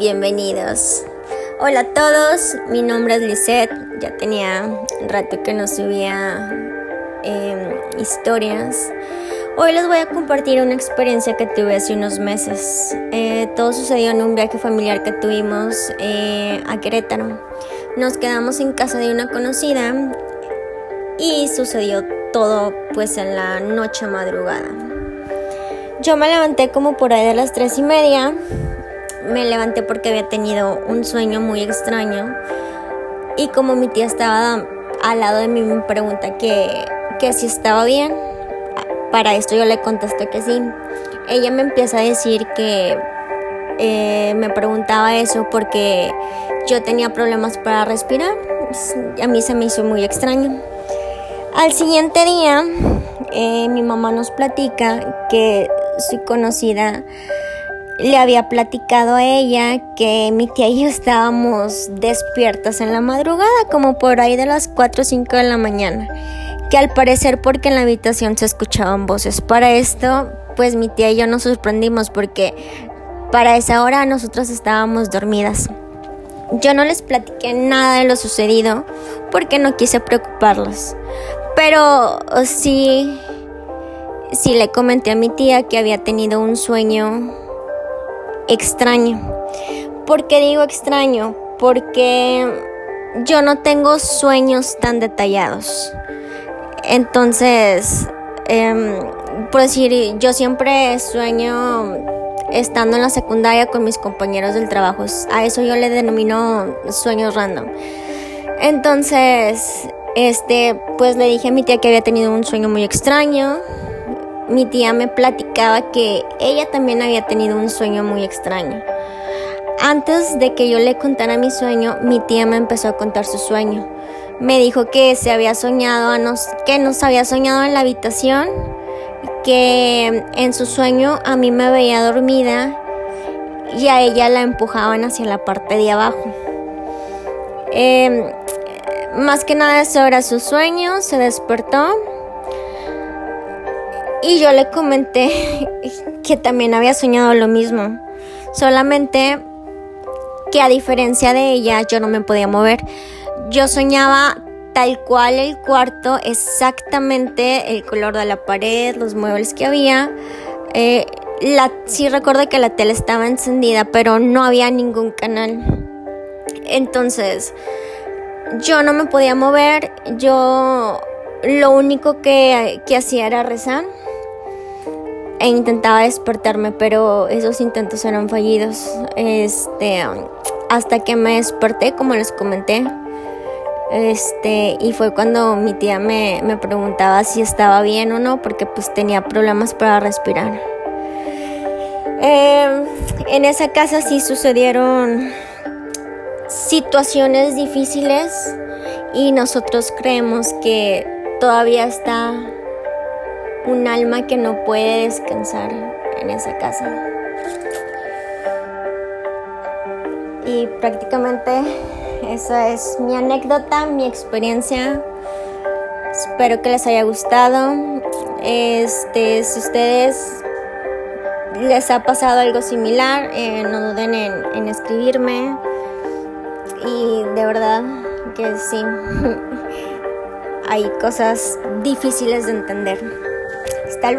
bienvenidos. Hola a todos, mi nombre es Lisette. Ya tenía un rato que no subía em, historias. Hoy les voy a compartir una experiencia que tuve hace unos meses. Eh, todo sucedió en un viaje familiar que tuvimos eh, a Querétaro. Nos quedamos en casa de una conocida y sucedió todo pues en la noche madrugada. Yo me levanté como por ahí de las tres y media me levanté porque había tenido un sueño muy extraño y como mi tía estaba al lado de mí me pregunta que, que si estaba bien. Para esto yo le contesté que sí. Ella me empieza a decir que eh, me preguntaba eso porque yo tenía problemas para respirar. A mí se me hizo muy extraño. Al siguiente día, eh, mi mamá nos platica que su conocida le había platicado a ella que mi tía y yo estábamos despiertas en la madrugada, como por ahí de las 4 o 5 de la mañana, que al parecer porque en la habitación se escuchaban voces. Para esto, pues mi tía y yo nos sorprendimos porque para esa hora nosotros estábamos dormidas. Yo no les platiqué nada de lo sucedido porque no quise preocuparlos. Pero sí, sí le comenté a mi tía que había tenido un sueño extraño. ¿Por qué digo extraño? Porque yo no tengo sueños tan detallados. Entonces, em, por decir, yo siempre sueño estando en la secundaria con mis compañeros del trabajo. A eso yo le denomino sueños random. Entonces, este, pues le dije a mi tía que había tenido un sueño muy extraño mi tía me platicaba que ella también había tenido un sueño muy extraño. Antes de que yo le contara mi sueño, mi tía me empezó a contar su sueño. Me dijo que se había soñado, nos, que nos había soñado en la habitación, que en su sueño a mí me veía dormida y a ella la empujaban hacia la parte de abajo. Em, más que nada eso era su sueño, se despertó y yo le comenté que también había soñado lo mismo. Solamente que a diferencia de ella yo no me podía mover. Yo soñaba tal cual el cuarto, exactamente el color de la pared, los muebles que había. Eh, la, sí recuerdo que la tele estaba encendida, pero no había ningún canal. Entonces, yo no me podía mover, yo lo único que, que hacía era rezar e intentaba despertarme, pero esos intentos eran fallidos. Este, hasta que me desperté, como les comenté. Este, y fue cuando mi tía me, me preguntaba si estaba bien o no, porque pues tenía problemas para respirar. Em, en esa casa sí sucedieron situaciones difíciles y nosotros creemos que todavía está un alma que no puede descansar en esa casa. Y prácticamente esa es mi anécdota, mi experiencia. Espero que les haya gustado. Este, si ustedes les ha pasado algo similar, eh, no duden en, en escribirme. Y de verdad que sí, hay cosas difíciles de entender.